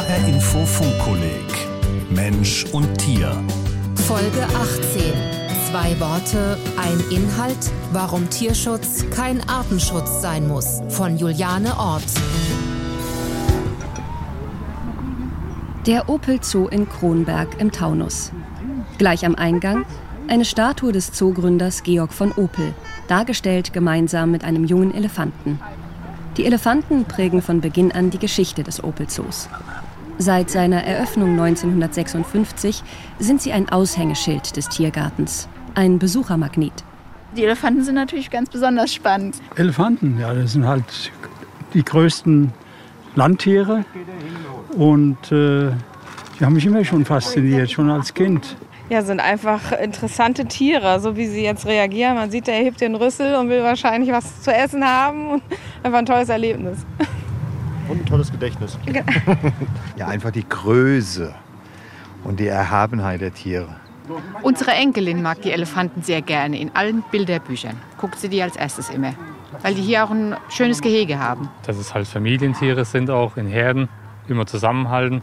HR Info Funkkolleg Mensch und Tier. Folge 18. Zwei Worte, ein Inhalt, warum Tierschutz kein Artenschutz sein muss. Von Juliane Ort. Der Opel Zoo in Kronberg im Taunus. Gleich am Eingang eine Statue des Zoogründers Georg von Opel, dargestellt gemeinsam mit einem jungen Elefanten. Die Elefanten prägen von Beginn an die Geschichte des Opel Zoos. Seit seiner Eröffnung 1956 sind sie ein Aushängeschild des Tiergartens, ein Besuchermagnet. Die Elefanten sind natürlich ganz besonders spannend. Elefanten, ja, das sind halt die größten Landtiere und äh, die haben mich immer schon fasziniert, schon als Kind. Ja, sind einfach interessante Tiere, so wie sie jetzt reagieren. Man sieht, er hebt den Rüssel und will wahrscheinlich was zu essen haben und einfach ein tolles Erlebnis. Und ein tolles Gedächtnis. ja, einfach die Größe und die Erhabenheit der Tiere. Unsere Enkelin mag die Elefanten sehr gerne in allen Bilderbüchern. Guckt sie die als erstes immer. Weil die hier auch ein schönes Gehege haben. Dass es halt Familientiere sind, auch in Herden, immer zusammenhalten.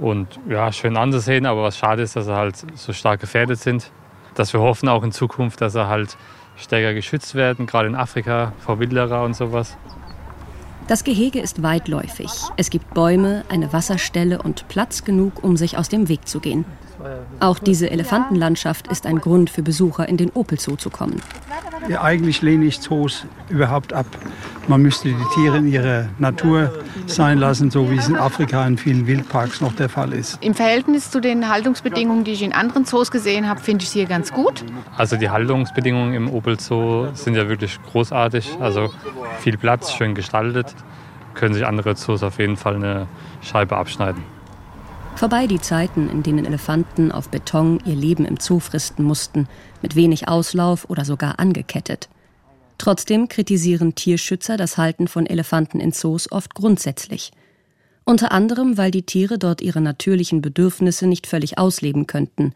Und ja, schön anzusehen, aber was schade ist, dass sie halt so stark gefährdet sind. Dass wir hoffen auch in Zukunft, dass sie halt stärker geschützt werden, gerade in Afrika vor Wilderer und sowas. Das Gehege ist weitläufig. Es gibt Bäume, eine Wasserstelle und Platz genug, um sich aus dem Weg zu gehen. Auch diese Elefantenlandschaft ist ein Grund für Besucher, in den Opel Zoo zu kommen. Eigentlich lehne ich Zoos überhaupt ab. Man müsste die Tiere in ihrer Natur sein lassen, so wie es in Afrika in vielen Wildparks noch der Fall ist. Im Verhältnis zu den Haltungsbedingungen, die ich in anderen Zoos gesehen habe, finde ich sie hier ganz gut. Also die Haltungsbedingungen im Opel Zoo sind ja wirklich großartig. Also viel Platz, schön gestaltet. Können sich andere Zoos auf jeden Fall eine Scheibe abschneiden. Vorbei die Zeiten, in denen Elefanten auf Beton ihr Leben im Zoo fristen mussten, mit wenig Auslauf oder sogar angekettet. Trotzdem kritisieren Tierschützer das Halten von Elefanten in Zoos oft grundsätzlich. Unter anderem, weil die Tiere dort ihre natürlichen Bedürfnisse nicht völlig ausleben könnten.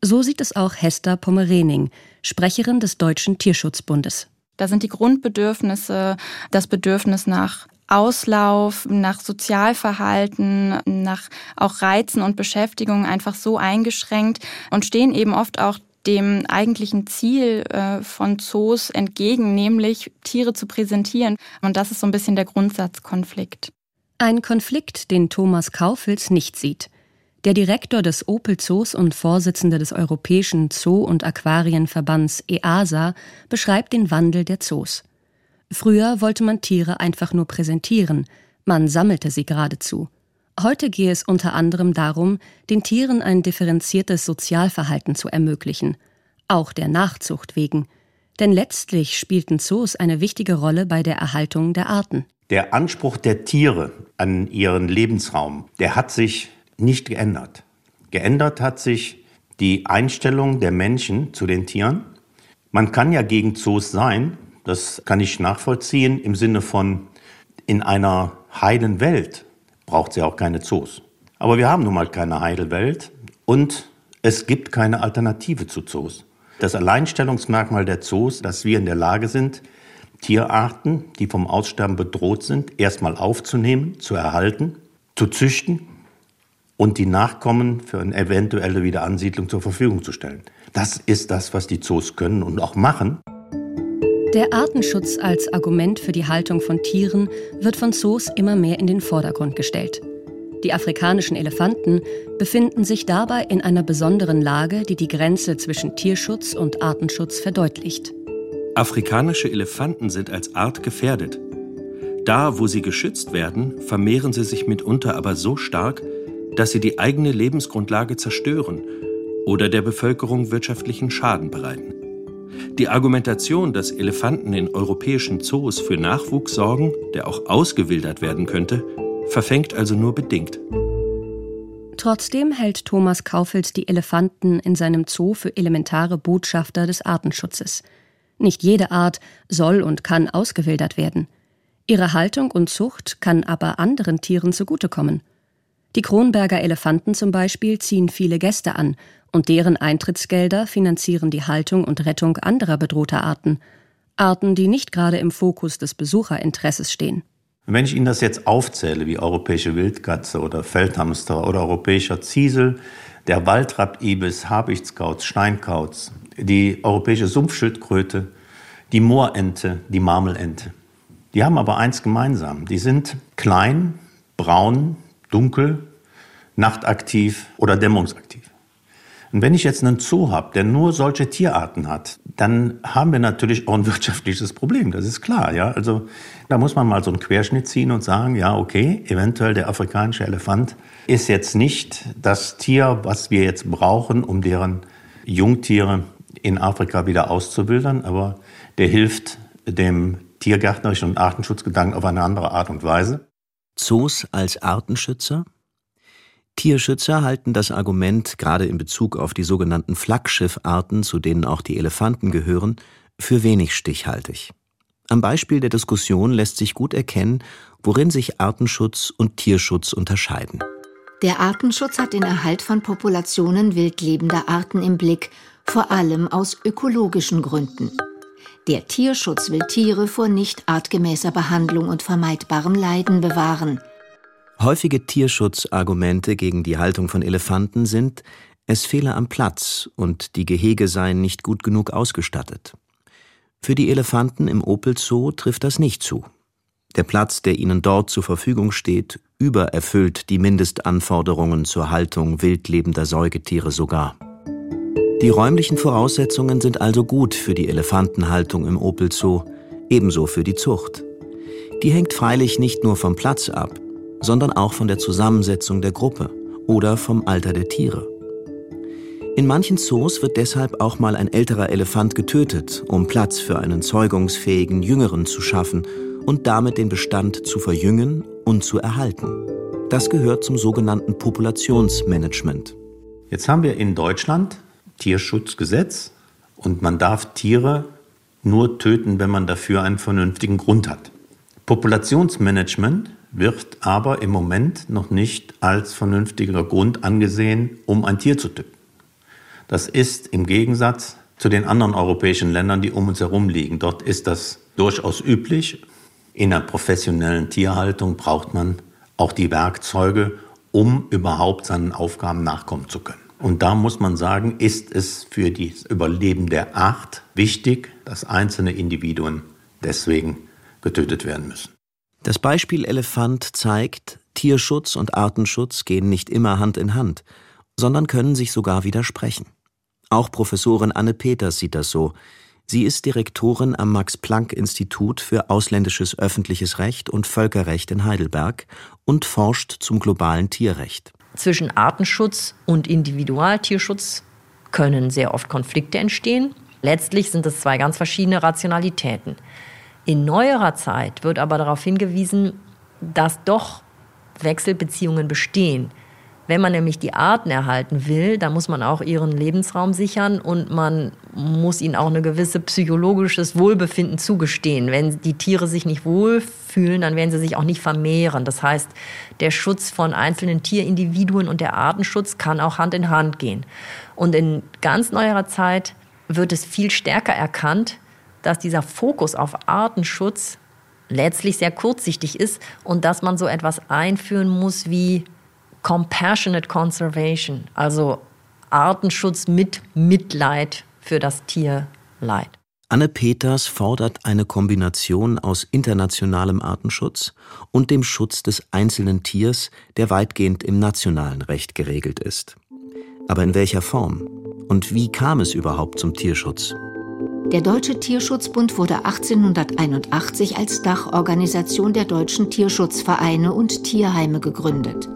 So sieht es auch Hester Pommerening, Sprecherin des Deutschen Tierschutzbundes. Da sind die Grundbedürfnisse, das Bedürfnis nach Auslauf, nach Sozialverhalten, nach auch Reizen und Beschäftigung einfach so eingeschränkt und stehen eben oft auch dem eigentlichen Ziel äh, von Zoos entgegen, nämlich Tiere zu präsentieren. Und das ist so ein bisschen der Grundsatzkonflikt. Ein Konflikt, den Thomas Kaufels nicht sieht. Der Direktor des Opel Zoos und Vorsitzende des Europäischen Zoo- und Aquarienverbands EASA beschreibt den Wandel der Zoos. Früher wollte man Tiere einfach nur präsentieren, man sammelte sie geradezu. Heute gehe es unter anderem darum, den Tieren ein differenziertes Sozialverhalten zu ermöglichen, auch der Nachzucht wegen. Denn letztlich spielten Zoos eine wichtige Rolle bei der Erhaltung der Arten. Der Anspruch der Tiere an ihren Lebensraum, der hat sich nicht geändert. Geändert hat sich die Einstellung der Menschen zu den Tieren. Man kann ja gegen Zoos sein, das kann ich nachvollziehen im Sinne von, in einer heilen Welt braucht sie auch keine Zoos. Aber wir haben nun mal keine heile Welt und es gibt keine Alternative zu Zoos. Das Alleinstellungsmerkmal der Zoos, dass wir in der Lage sind, Tierarten, die vom Aussterben bedroht sind, erstmal aufzunehmen, zu erhalten, zu züchten und die Nachkommen für eine eventuelle Wiederansiedlung zur Verfügung zu stellen. Das ist das, was die Zoos können und auch machen. Der Artenschutz als Argument für die Haltung von Tieren wird von Zoos immer mehr in den Vordergrund gestellt. Die afrikanischen Elefanten befinden sich dabei in einer besonderen Lage, die die Grenze zwischen Tierschutz und Artenschutz verdeutlicht. Afrikanische Elefanten sind als Art gefährdet. Da, wo sie geschützt werden, vermehren sie sich mitunter aber so stark, dass sie die eigene Lebensgrundlage zerstören oder der Bevölkerung wirtschaftlichen Schaden bereiten. Die Argumentation, dass Elefanten in europäischen Zoos für Nachwuchs sorgen, der auch ausgewildert werden könnte, verfängt also nur bedingt. Trotzdem hält Thomas Kaufels die Elefanten in seinem Zoo für elementare Botschafter des Artenschutzes. Nicht jede Art soll und kann ausgewildert werden. Ihre Haltung und Zucht kann aber anderen Tieren zugutekommen. Die Kronberger Elefanten zum Beispiel ziehen viele Gäste an und deren Eintrittsgelder finanzieren die Haltung und Rettung anderer bedrohter Arten, Arten, die nicht gerade im Fokus des Besucherinteresses stehen. Wenn ich Ihnen das jetzt aufzähle, wie europäische Wildkatze oder Feldhamster oder europäischer Ziesel, der Waldrapp-Ibis, Habichtskauz, Steinkauz, die europäische Sumpfschildkröte, die Moorente, die Marmelente. Die haben aber eins gemeinsam. Die sind klein, braun, dunkel, nachtaktiv oder dämmungsaktiv. Und wenn ich jetzt einen Zoo habe, der nur solche Tierarten hat, dann haben wir natürlich auch ein wirtschaftliches Problem. Das ist klar. Ja? Also da muss man mal so einen Querschnitt ziehen und sagen, ja, okay, eventuell der afrikanische Elefant ist jetzt nicht das Tier, was wir jetzt brauchen, um deren Jungtiere in Afrika wieder auszuwildern, aber der hilft dem tiergärtnerischen und Artenschutzgedanken auf eine andere Art und Weise. Zoos als Artenschützer? Tierschützer halten das Argument, gerade in Bezug auf die sogenannten Flaggschiffarten, zu denen auch die Elefanten gehören, für wenig stichhaltig. Am Beispiel der Diskussion lässt sich gut erkennen, worin sich Artenschutz und Tierschutz unterscheiden. Der Artenschutz hat den Erhalt von Populationen wildlebender Arten im Blick, vor allem aus ökologischen Gründen. Der Tierschutz will Tiere vor nicht artgemäßer Behandlung und vermeidbarem Leiden bewahren. Häufige Tierschutzargumente gegen die Haltung von Elefanten sind, es fehle am Platz und die Gehege seien nicht gut genug ausgestattet. Für die Elefanten im Opel Zoo trifft das nicht zu. Der Platz, der ihnen dort zur Verfügung steht, übererfüllt die Mindestanforderungen zur Haltung wildlebender Säugetiere sogar. Die räumlichen Voraussetzungen sind also gut für die Elefantenhaltung im Opel Zoo, ebenso für die Zucht. Die hängt freilich nicht nur vom Platz ab, sondern auch von der Zusammensetzung der Gruppe oder vom Alter der Tiere. In manchen Zoos wird deshalb auch mal ein älterer Elefant getötet, um Platz für einen zeugungsfähigen Jüngeren zu schaffen und damit den Bestand zu verjüngen und zu erhalten. Das gehört zum sogenannten Populationsmanagement. Jetzt haben wir in Deutschland Tierschutzgesetz und man darf Tiere nur töten, wenn man dafür einen vernünftigen Grund hat. Populationsmanagement wird aber im Moment noch nicht als vernünftiger Grund angesehen, um ein Tier zu töten. Das ist im Gegensatz zu den anderen europäischen Ländern, die um uns herum liegen. Dort ist das durchaus üblich. In der professionellen Tierhaltung braucht man auch die Werkzeuge, um überhaupt seinen Aufgaben nachkommen zu können. Und da muss man sagen, ist es für das Überleben der Art wichtig, dass einzelne Individuen deswegen getötet werden müssen. Das Beispiel Elefant zeigt, Tierschutz und Artenschutz gehen nicht immer Hand in Hand, sondern können sich sogar widersprechen. Auch Professorin Anne Peters sieht das so. Sie ist Direktorin am Max-Planck-Institut für ausländisches öffentliches Recht und Völkerrecht in Heidelberg und forscht zum globalen Tierrecht. Zwischen Artenschutz und Individualtierschutz können sehr oft Konflikte entstehen. Letztlich sind es zwei ganz verschiedene Rationalitäten. In neuerer Zeit wird aber darauf hingewiesen, dass doch Wechselbeziehungen bestehen. Wenn man nämlich die Arten erhalten will, dann muss man auch ihren Lebensraum sichern und man muss ihnen auch ein gewisses psychologisches Wohlbefinden zugestehen. Wenn die Tiere sich nicht wohlfühlen, dann werden sie sich auch nicht vermehren. Das heißt, der Schutz von einzelnen Tierindividuen und der Artenschutz kann auch Hand in Hand gehen. Und in ganz neuerer Zeit wird es viel stärker erkannt, dass dieser Fokus auf Artenschutz letztlich sehr kurzsichtig ist und dass man so etwas einführen muss wie Compassionate Conservation, also Artenschutz mit Mitleid für das Tierleid. Anne Peters fordert eine Kombination aus internationalem Artenschutz und dem Schutz des einzelnen Tiers, der weitgehend im nationalen Recht geregelt ist. Aber in welcher Form? Und wie kam es überhaupt zum Tierschutz? Der Deutsche Tierschutzbund wurde 1881 als Dachorganisation der deutschen Tierschutzvereine und Tierheime gegründet.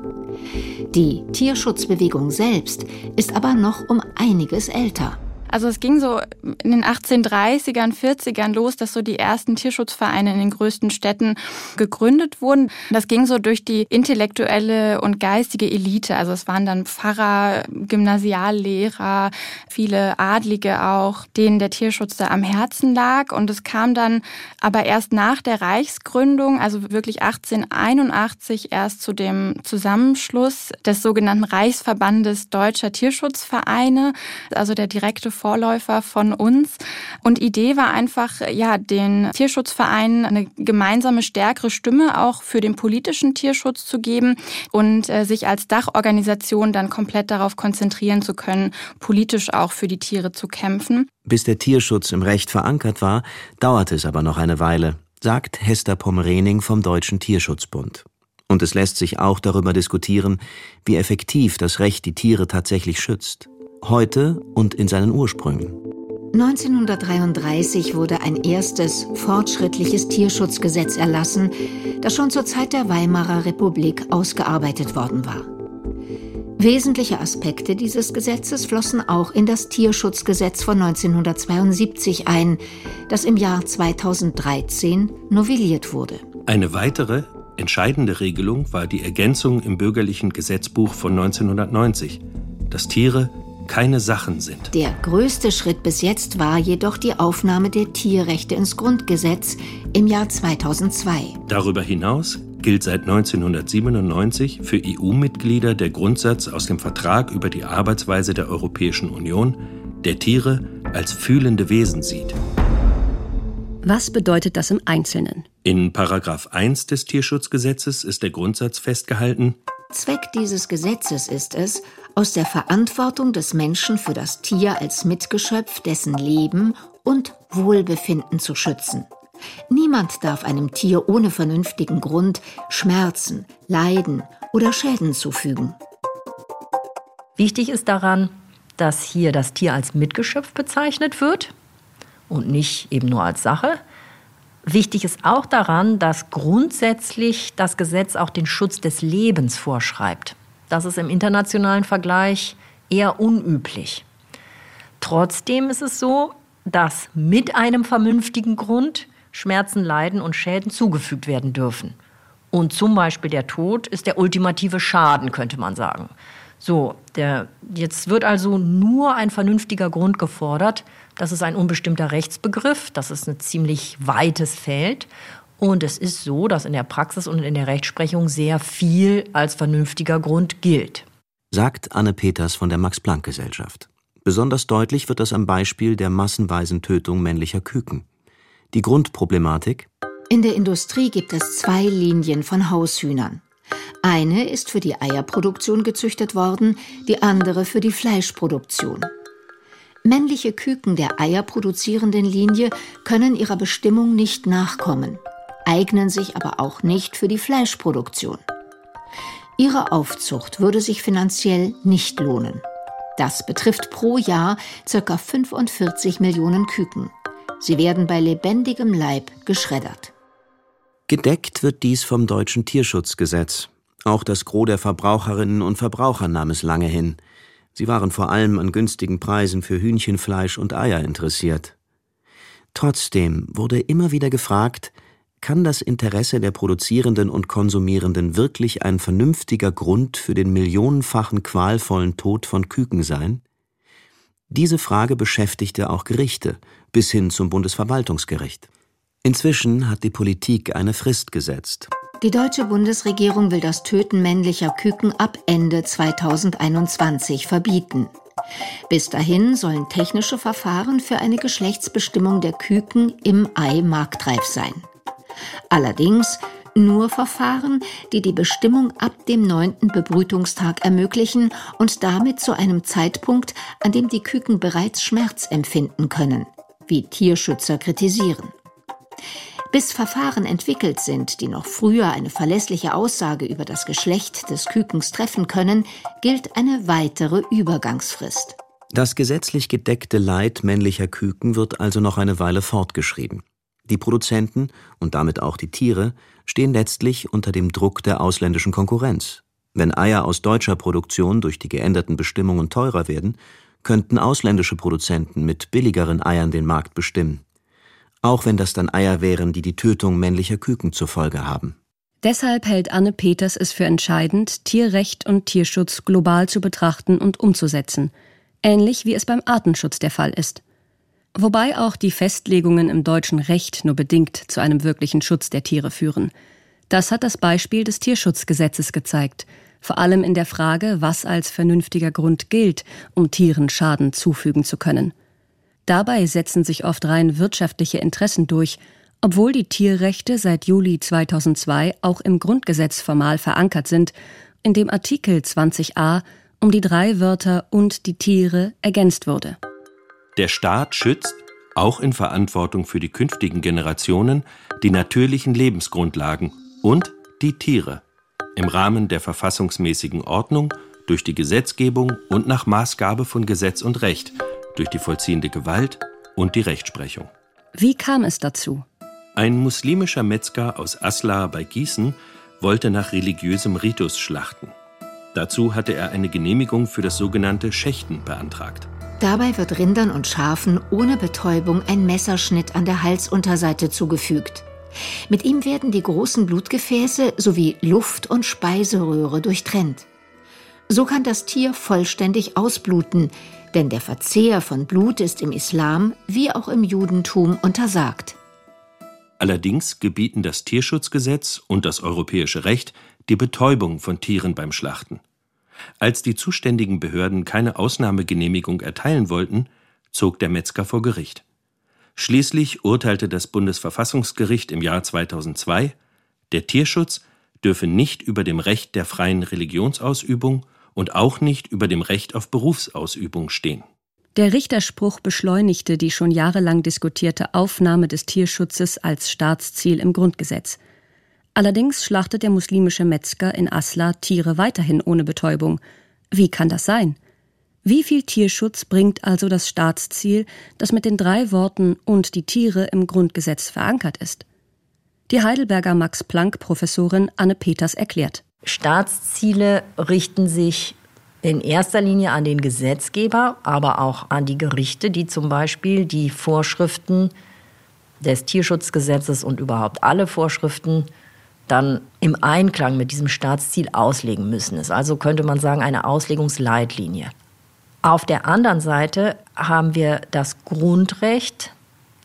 Die Tierschutzbewegung selbst ist aber noch um einiges älter. Also es ging so in den 1830ern, 40ern los, dass so die ersten Tierschutzvereine in den größten Städten gegründet wurden. Das ging so durch die intellektuelle und geistige Elite. Also es waren dann Pfarrer, Gymnasiallehrer, viele Adlige auch, denen der Tierschutz da am Herzen lag. Und es kam dann aber erst nach der Reichsgründung, also wirklich 1881 erst zu dem Zusammenschluss des sogenannten Reichsverbandes Deutscher Tierschutzvereine. Also der direkte Vorläufer von uns. Und Idee war einfach, ja, den Tierschutzvereinen eine gemeinsame, stärkere Stimme auch für den politischen Tierschutz zu geben und äh, sich als Dachorganisation dann komplett darauf konzentrieren zu können, politisch auch für die Tiere zu kämpfen. Bis der Tierschutz im Recht verankert war, dauerte es aber noch eine Weile, sagt Hester Pommerening vom Deutschen Tierschutzbund. Und es lässt sich auch darüber diskutieren, wie effektiv das Recht die Tiere tatsächlich schützt. Heute und in seinen Ursprüngen. 1933 wurde ein erstes fortschrittliches Tierschutzgesetz erlassen, das schon zur Zeit der Weimarer Republik ausgearbeitet worden war. Wesentliche Aspekte dieses Gesetzes flossen auch in das Tierschutzgesetz von 1972 ein, das im Jahr 2013 novelliert wurde. Eine weitere, entscheidende Regelung war die Ergänzung im bürgerlichen Gesetzbuch von 1990, dass Tiere keine Sachen sind. Der größte Schritt bis jetzt war jedoch die Aufnahme der Tierrechte ins Grundgesetz im Jahr 2002. Darüber hinaus gilt seit 1997 für EU-Mitglieder der Grundsatz aus dem Vertrag über die Arbeitsweise der Europäischen Union, der Tiere als fühlende Wesen sieht. Was bedeutet das im Einzelnen? In Paragraph 1 des Tierschutzgesetzes ist der Grundsatz festgehalten, Zweck dieses Gesetzes ist es, aus der Verantwortung des Menschen für das Tier als Mitgeschöpf dessen Leben und Wohlbefinden zu schützen. Niemand darf einem Tier ohne vernünftigen Grund Schmerzen, Leiden oder Schäden zufügen. Wichtig ist daran, dass hier das Tier als Mitgeschöpf bezeichnet wird und nicht eben nur als Sache. Wichtig ist auch daran, dass grundsätzlich das Gesetz auch den Schutz des Lebens vorschreibt. Das ist im internationalen Vergleich eher unüblich. Trotzdem ist es so, dass mit einem vernünftigen Grund Schmerzen, Leiden und Schäden zugefügt werden dürfen. Und zum Beispiel der Tod ist der ultimative Schaden, könnte man sagen. So, der, jetzt wird also nur ein vernünftiger Grund gefordert. Das ist ein unbestimmter Rechtsbegriff, das ist ein ziemlich weites Feld. Und es ist so, dass in der Praxis und in der Rechtsprechung sehr viel als vernünftiger Grund gilt. Sagt Anne Peters von der Max-Planck-Gesellschaft. Besonders deutlich wird das am Beispiel der massenweisen Tötung männlicher Küken. Die Grundproblematik? In der Industrie gibt es zwei Linien von Haushühnern. Eine ist für die Eierproduktion gezüchtet worden, die andere für die Fleischproduktion. Männliche Küken der eierproduzierenden Linie können ihrer Bestimmung nicht nachkommen, eignen sich aber auch nicht für die Fleischproduktion. Ihre Aufzucht würde sich finanziell nicht lohnen. Das betrifft pro Jahr ca. 45 Millionen Küken. Sie werden bei lebendigem Leib geschreddert. Gedeckt wird dies vom deutschen Tierschutzgesetz. Auch das Gros der Verbraucherinnen und Verbraucher nahm es lange hin. Sie waren vor allem an günstigen Preisen für Hühnchenfleisch und Eier interessiert. Trotzdem wurde immer wieder gefragt, kann das Interesse der Produzierenden und Konsumierenden wirklich ein vernünftiger Grund für den millionenfachen qualvollen Tod von Küken sein? Diese Frage beschäftigte auch Gerichte bis hin zum Bundesverwaltungsgericht. Inzwischen hat die Politik eine Frist gesetzt. Die deutsche Bundesregierung will das Töten männlicher Küken ab Ende 2021 verbieten. Bis dahin sollen technische Verfahren für eine Geschlechtsbestimmung der Küken im Ei marktreif sein. Allerdings nur Verfahren, die die Bestimmung ab dem neunten Bebrütungstag ermöglichen und damit zu einem Zeitpunkt, an dem die Küken bereits Schmerz empfinden können, wie Tierschützer kritisieren. Bis Verfahren entwickelt sind, die noch früher eine verlässliche Aussage über das Geschlecht des Kükens treffen können, gilt eine weitere Übergangsfrist. Das gesetzlich gedeckte Leid männlicher Küken wird also noch eine Weile fortgeschrieben. Die Produzenten und damit auch die Tiere stehen letztlich unter dem Druck der ausländischen Konkurrenz. Wenn Eier aus deutscher Produktion durch die geänderten Bestimmungen teurer werden, könnten ausländische Produzenten mit billigeren Eiern den Markt bestimmen. Auch wenn das dann Eier wären, die die Tötung männlicher Küken zur Folge haben. Deshalb hält Anne Peters es für entscheidend, Tierrecht und Tierschutz global zu betrachten und umzusetzen, ähnlich wie es beim Artenschutz der Fall ist wobei auch die Festlegungen im deutschen Recht nur bedingt zu einem wirklichen Schutz der Tiere führen. Das hat das Beispiel des Tierschutzgesetzes gezeigt, vor allem in der Frage, was als vernünftiger Grund gilt, um Tieren Schaden zufügen zu können. Dabei setzen sich oft rein wirtschaftliche Interessen durch, obwohl die Tierrechte seit Juli 2002 auch im Grundgesetz formal verankert sind, in dem Artikel 20a um die drei Wörter und die Tiere ergänzt wurde. Der Staat schützt, auch in Verantwortung für die künftigen Generationen, die natürlichen Lebensgrundlagen und die Tiere im Rahmen der verfassungsmäßigen Ordnung, durch die Gesetzgebung und nach Maßgabe von Gesetz und Recht, durch die vollziehende Gewalt und die Rechtsprechung. Wie kam es dazu? Ein muslimischer Metzger aus Asla bei Gießen wollte nach religiösem Ritus schlachten. Dazu hatte er eine Genehmigung für das sogenannte Schächten beantragt. Dabei wird Rindern und Schafen ohne Betäubung ein Messerschnitt an der Halsunterseite zugefügt. Mit ihm werden die großen Blutgefäße sowie Luft- und Speiseröhre durchtrennt. So kann das Tier vollständig ausbluten, denn der Verzehr von Blut ist im Islam wie auch im Judentum untersagt. Allerdings gebieten das Tierschutzgesetz und das europäische Recht die Betäubung von Tieren beim Schlachten. Als die zuständigen Behörden keine Ausnahmegenehmigung erteilen wollten, zog der Metzger vor Gericht. Schließlich urteilte das Bundesverfassungsgericht im Jahr 2002, der Tierschutz dürfe nicht über dem Recht der freien Religionsausübung und auch nicht über dem Recht auf Berufsausübung stehen. Der Richterspruch beschleunigte die schon jahrelang diskutierte Aufnahme des Tierschutzes als Staatsziel im Grundgesetz. Allerdings schlachtet der muslimische Metzger in Asla Tiere weiterhin ohne Betäubung. Wie kann das sein? Wie viel Tierschutz bringt also das Staatsziel, das mit den drei Worten und die Tiere im Grundgesetz verankert ist? Die Heidelberger Max-Planck-Professorin Anne Peters erklärt. Staatsziele richten sich in erster Linie an den Gesetzgeber, aber auch an die Gerichte, die zum Beispiel die Vorschriften des Tierschutzgesetzes und überhaupt alle Vorschriften dann im Einklang mit diesem Staatsziel auslegen müssen. Es ist also könnte man sagen eine Auslegungsleitlinie. Auf der anderen Seite haben wir das Grundrecht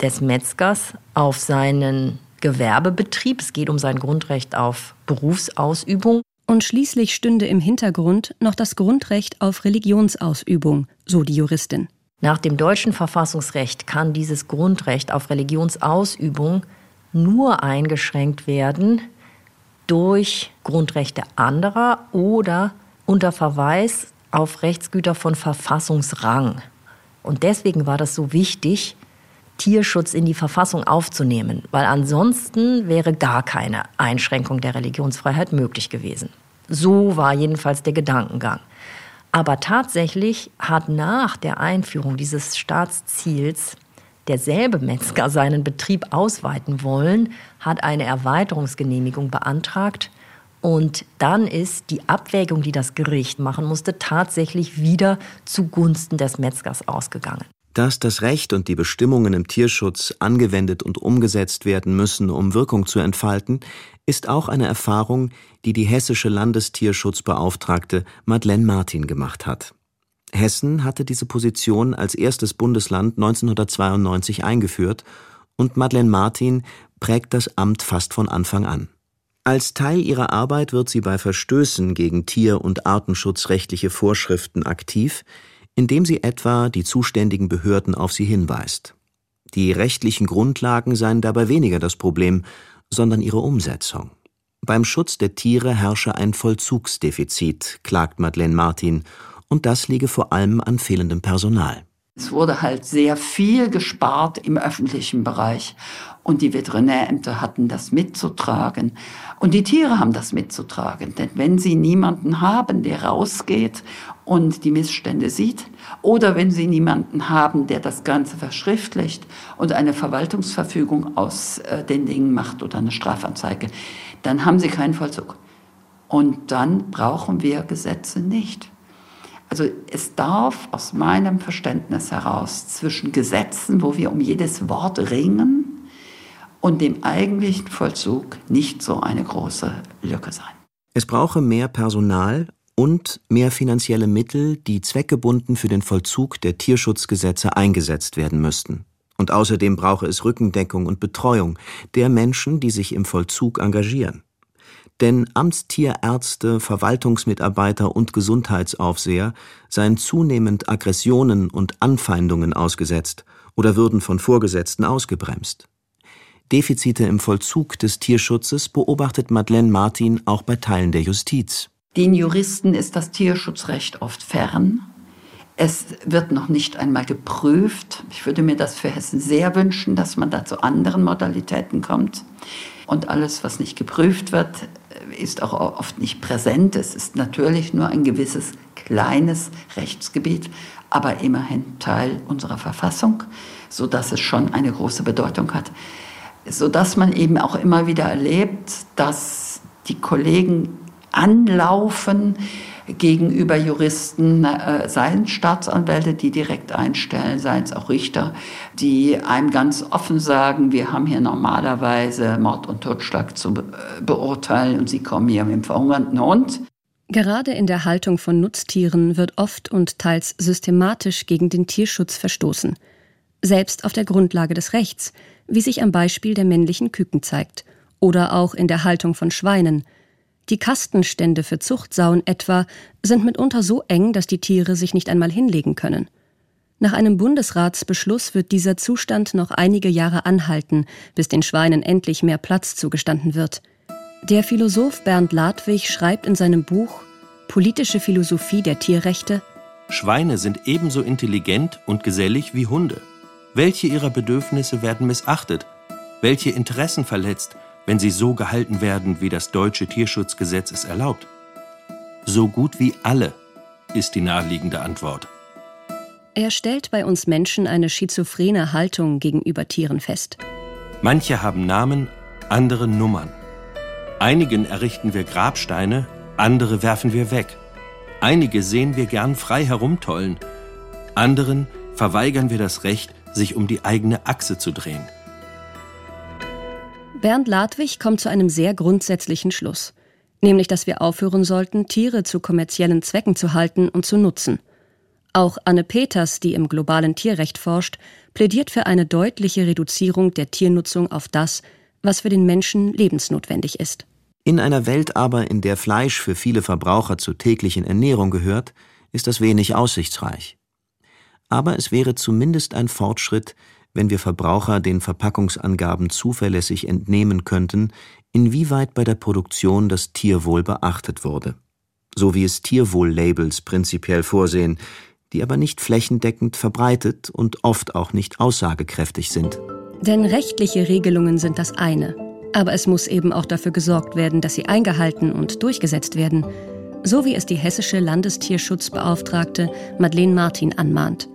des Metzgers auf seinen Gewerbebetrieb. Es geht um sein Grundrecht auf Berufsausübung. Und schließlich stünde im Hintergrund noch das Grundrecht auf Religionsausübung, so die Juristin. Nach dem deutschen Verfassungsrecht kann dieses Grundrecht auf Religionsausübung nur eingeschränkt werden durch Grundrechte anderer oder unter Verweis auf Rechtsgüter von Verfassungsrang. Und deswegen war das so wichtig, Tierschutz in die Verfassung aufzunehmen, weil ansonsten wäre gar keine Einschränkung der Religionsfreiheit möglich gewesen. So war jedenfalls der Gedankengang. Aber tatsächlich hat nach der Einführung dieses Staatsziels derselbe Metzger seinen Betrieb ausweiten wollen, hat eine Erweiterungsgenehmigung beantragt und dann ist die Abwägung, die das Gericht machen musste, tatsächlich wieder zugunsten des Metzgers ausgegangen. Dass das Recht und die Bestimmungen im Tierschutz angewendet und umgesetzt werden müssen, um Wirkung zu entfalten, ist auch eine Erfahrung, die die hessische Landestierschutzbeauftragte Madeleine Martin gemacht hat. Hessen hatte diese Position als erstes Bundesland 1992 eingeführt und Madeleine Martin prägt das Amt fast von Anfang an. Als Teil ihrer Arbeit wird sie bei Verstößen gegen tier- und artenschutzrechtliche Vorschriften aktiv, indem sie etwa die zuständigen Behörden auf sie hinweist. Die rechtlichen Grundlagen seien dabei weniger das Problem, sondern ihre Umsetzung. Beim Schutz der Tiere herrsche ein Vollzugsdefizit, klagt Madeleine Martin, und das liege vor allem an fehlendem Personal. Es wurde halt sehr viel gespart im öffentlichen Bereich. Und die Veterinärämter hatten das mitzutragen. Und die Tiere haben das mitzutragen. Denn wenn sie niemanden haben, der rausgeht und die Missstände sieht, oder wenn sie niemanden haben, der das Ganze verschriftlicht und eine Verwaltungsverfügung aus äh, den Dingen macht oder eine Strafanzeige, dann haben sie keinen Vollzug. Und dann brauchen wir Gesetze nicht. Also es darf aus meinem Verständnis heraus zwischen Gesetzen, wo wir um jedes Wort ringen, und dem eigentlichen Vollzug nicht so eine große Lücke sein. Es brauche mehr Personal und mehr finanzielle Mittel, die zweckgebunden für den Vollzug der Tierschutzgesetze eingesetzt werden müssten. Und außerdem brauche es Rückendeckung und Betreuung der Menschen, die sich im Vollzug engagieren. Denn Amtstierärzte, Verwaltungsmitarbeiter und Gesundheitsaufseher seien zunehmend Aggressionen und Anfeindungen ausgesetzt oder würden von Vorgesetzten ausgebremst. Defizite im Vollzug des Tierschutzes beobachtet Madeleine Martin auch bei Teilen der Justiz. Den Juristen ist das Tierschutzrecht oft fern. Es wird noch nicht einmal geprüft. Ich würde mir das für Hessen sehr wünschen, dass man da zu anderen Modalitäten kommt. Und alles, was nicht geprüft wird, ist auch oft nicht präsent. Es ist natürlich nur ein gewisses kleines Rechtsgebiet, aber immerhin Teil unserer Verfassung, sodass es schon eine große Bedeutung hat. Sodass man eben auch immer wieder erlebt, dass die Kollegen anlaufen, gegenüber Juristen, äh, seien Staatsanwälte, die direkt einstellen, seien es auch Richter, die einem ganz offen sagen, wir haben hier normalerweise Mord und Totschlag zu äh, beurteilen und sie kommen hier mit dem verhungernden Hund. Gerade in der Haltung von Nutztieren wird oft und teils systematisch gegen den Tierschutz verstoßen. Selbst auf der Grundlage des Rechts, wie sich am Beispiel der männlichen Küken zeigt, oder auch in der Haltung von Schweinen – die Kastenstände für Zuchtsauen etwa sind mitunter so eng, dass die Tiere sich nicht einmal hinlegen können. Nach einem Bundesratsbeschluss wird dieser Zustand noch einige Jahre anhalten, bis den Schweinen endlich mehr Platz zugestanden wird. Der Philosoph Bernd Ladwig schreibt in seinem Buch Politische Philosophie der Tierrechte Schweine sind ebenso intelligent und gesellig wie Hunde. Welche ihrer Bedürfnisse werden missachtet? Welche Interessen verletzt? Wenn sie so gehalten werden, wie das deutsche Tierschutzgesetz es erlaubt? So gut wie alle ist die naheliegende Antwort. Er stellt bei uns Menschen eine schizophrene Haltung gegenüber Tieren fest. Manche haben Namen, andere Nummern. Einigen errichten wir Grabsteine, andere werfen wir weg. Einige sehen wir gern frei herumtollen, anderen verweigern wir das Recht, sich um die eigene Achse zu drehen. Bernd Ladwig kommt zu einem sehr grundsätzlichen Schluss, nämlich dass wir aufhören sollten, Tiere zu kommerziellen Zwecken zu halten und zu nutzen. Auch Anne Peters, die im globalen Tierrecht forscht, plädiert für eine deutliche Reduzierung der Tiernutzung auf das, was für den Menschen lebensnotwendig ist. In einer Welt aber, in der Fleisch für viele Verbraucher zur täglichen Ernährung gehört, ist das wenig aussichtsreich. Aber es wäre zumindest ein Fortschritt, wenn wir Verbraucher den Verpackungsangaben zuverlässig entnehmen könnten, inwieweit bei der Produktion das Tierwohl beachtet wurde. So wie es Tierwohl-Labels prinzipiell vorsehen, die aber nicht flächendeckend verbreitet und oft auch nicht aussagekräftig sind. Denn rechtliche Regelungen sind das eine. Aber es muss eben auch dafür gesorgt werden, dass sie eingehalten und durchgesetzt werden. So wie es die hessische Landestierschutzbeauftragte Madeleine Martin anmahnt.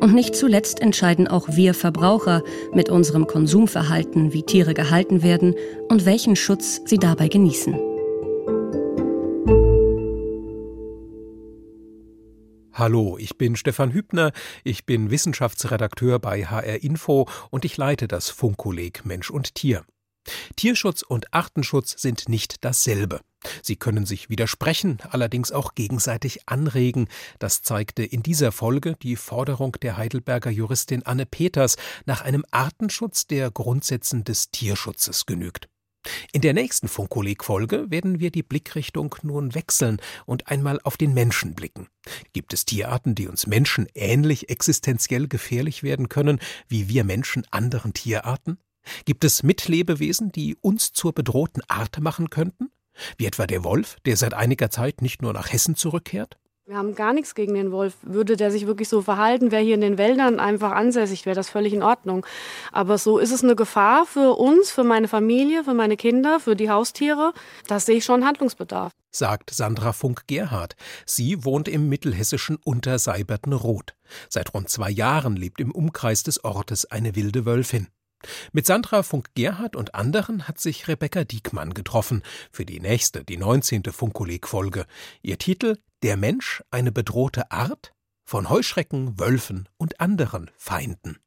Und nicht zuletzt entscheiden auch wir Verbraucher mit unserem Konsumverhalten, wie Tiere gehalten werden und welchen Schutz sie dabei genießen. Hallo, ich bin Stefan Hübner, ich bin Wissenschaftsredakteur bei HR Info und ich leite das Funkkolleg Mensch und Tier. Tierschutz und Artenschutz sind nicht dasselbe. Sie können sich widersprechen, allerdings auch gegenseitig anregen. Das zeigte in dieser Folge die Forderung der Heidelberger Juristin Anne Peters nach einem Artenschutz, der Grundsätzen des Tierschutzes genügt. In der nächsten Funkkolleg-Folge werden wir die Blickrichtung nun wechseln und einmal auf den Menschen blicken. Gibt es Tierarten, die uns Menschen ähnlich existenziell gefährlich werden können, wie wir Menschen anderen Tierarten? Gibt es Mitlebewesen, die uns zur bedrohten Art machen könnten? Wie etwa der Wolf, der seit einiger Zeit nicht nur nach Hessen zurückkehrt? Wir haben gar nichts gegen den Wolf. Würde der sich wirklich so verhalten, wäre hier in den Wäldern einfach ansässig, wäre das völlig in Ordnung. Aber so ist es eine Gefahr für uns, für meine Familie, für meine Kinder, für die Haustiere. Da sehe ich schon Handlungsbedarf. Sagt Sandra Funk-Gerhardt. Sie wohnt im mittelhessischen Unterseiberten-Roth. Seit rund zwei Jahren lebt im Umkreis des Ortes eine wilde Wölfin. Mit Sandra Funk-Gerhardt und anderen hat sich Rebecca Diekmann getroffen für die nächste, die 19. Funkkolleg-Folge. Ihr Titel Der Mensch eine bedrohte Art? Von Heuschrecken, Wölfen und anderen Feinden.